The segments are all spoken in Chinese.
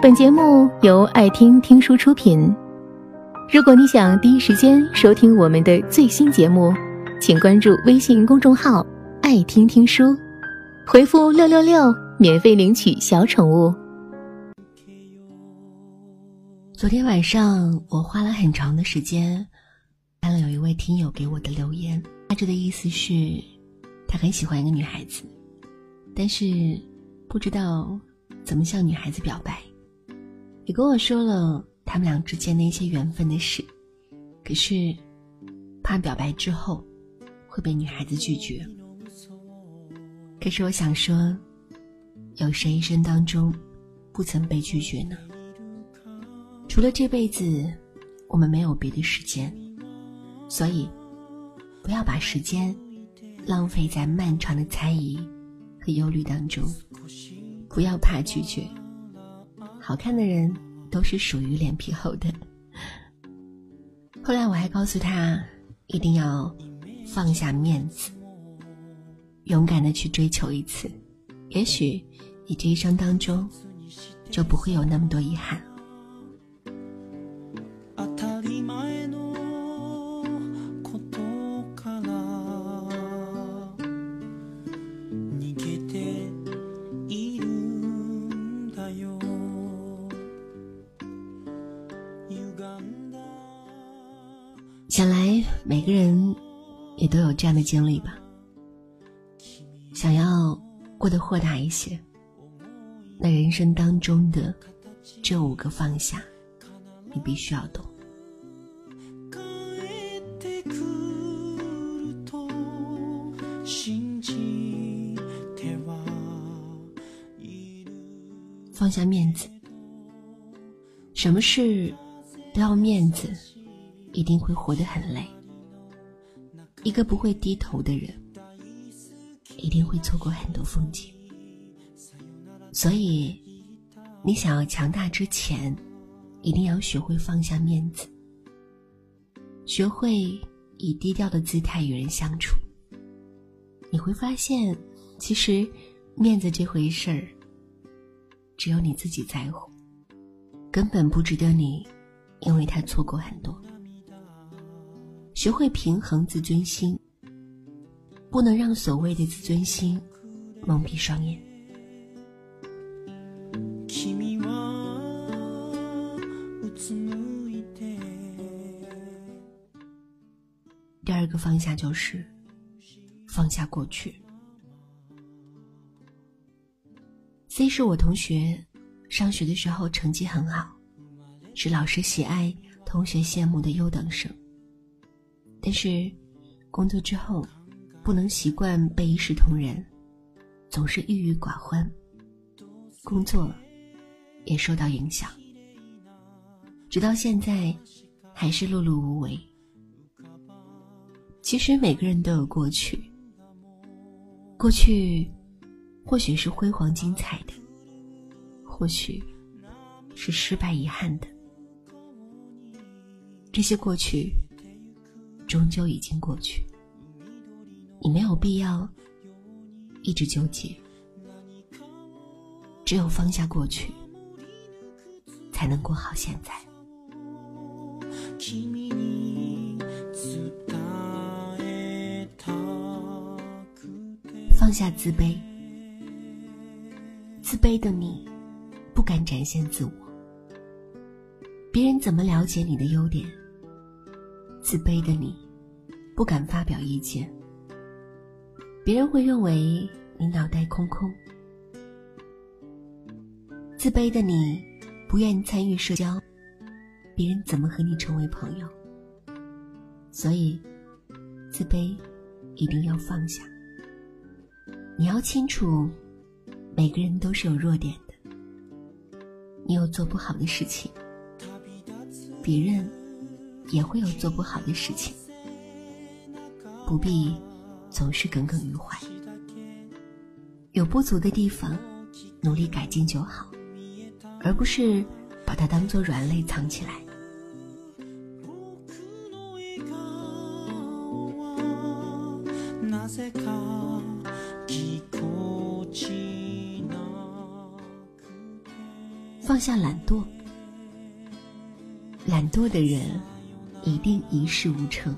本节目由爱听听书出品。如果你想第一时间收听我们的最新节目，请关注微信公众号“爱听听书”，回复“六六六”免费领取小宠物。昨天晚上，我花了很长的时间看了有一位听友给我的留言，大致的意思是，他很喜欢一个女孩子，但是不知道怎么向女孩子表白。也跟我说了他们俩之间的一些缘分的事，可是怕表白之后会被女孩子拒绝。可是我想说，有谁一生当中不曾被拒绝呢？除了这辈子，我们没有别的时间，所以不要把时间浪费在漫长的猜疑和忧虑当中，不要怕拒绝。好看的人都是属于脸皮厚的。后来我还告诉他，一定要放下面子，勇敢的去追求一次，也许你这一生当中就不会有那么多遗憾。想来每个人也都有这样的经历吧。想要过得豁达一些，那人生当中的这五个放下，你必须要懂。放下面子，什么事都要面子。一定会活得很累。一个不会低头的人，一定会错过很多风景。所以，你想要强大之前，一定要学会放下面子，学会以低调的姿态与人相处。你会发现，其实面子这回事儿，只有你自己在乎，根本不值得你因为他错过很多。学会平衡自尊心，不能让所谓的自尊心蒙蔽双眼。第二个放下就是放下过去。C 是我同学，上学的时候成绩很好，是老师喜爱、同学羡慕的优等生。但是，工作之后，不能习惯被一视同仁，总是郁郁寡欢，工作也受到影响，直到现在还是碌碌无为。其实每个人都有过去，过去或许是辉煌精彩的，或许是失败遗憾的，这些过去。终究已经过去，你没有必要一直纠结。只有放下过去，才能过好现在。放下自卑，自卑的你不敢展现自我，别人怎么了解你的优点？自卑的你，不敢发表意见，别人会认为你脑袋空空。自卑的你，不愿参与社交，别人怎么和你成为朋友？所以，自卑一定要放下。你要清楚，每个人都是有弱点的，你有做不好的事情，别人。也会有做不好的事情，不必总是耿耿于怀。有不足的地方，努力改进就好，而不是把它当做软肋藏起来。放下懒惰。懒惰的人一定一事无成。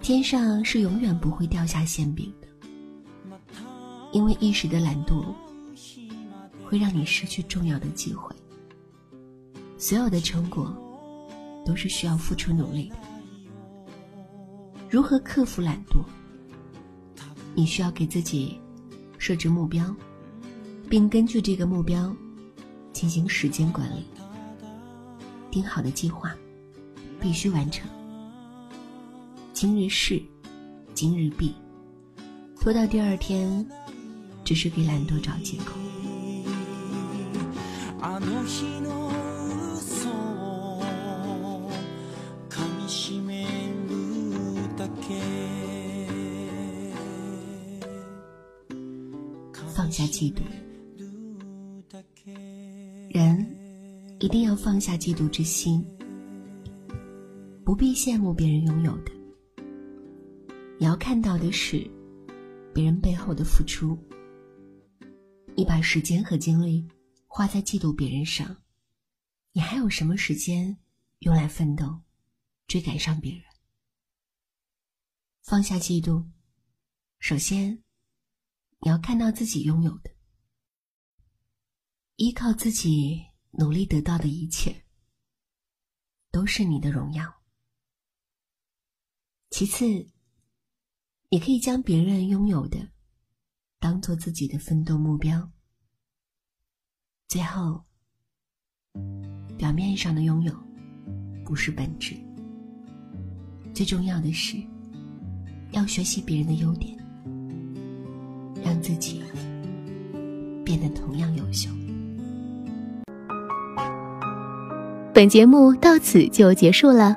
天上是永远不会掉下馅饼的，因为一时的懒惰会让你失去重要的机会。所有的成果都是需要付出努力的。如何克服懒惰？你需要给自己设置目标，并根据这个目标进行时间管理。定好的计划必须完成。今日事今日毕，拖到第二天只是给懒惰找借口。放下嫉妒，人。一定要放下嫉妒之心，不必羡慕别人拥有的。你要看到的是别人背后的付出。你把时间和精力花在嫉妒别人上，你还有什么时间用来奋斗、追赶上别人？放下嫉妒，首先你要看到自己拥有的，依靠自己。努力得到的一切，都是你的荣耀。其次，你可以将别人拥有的当做自己的奋斗目标。最后，表面上的拥有不是本质，最重要的是要学习别人的优点，让自己变得同样优秀。本节目到此就结束了，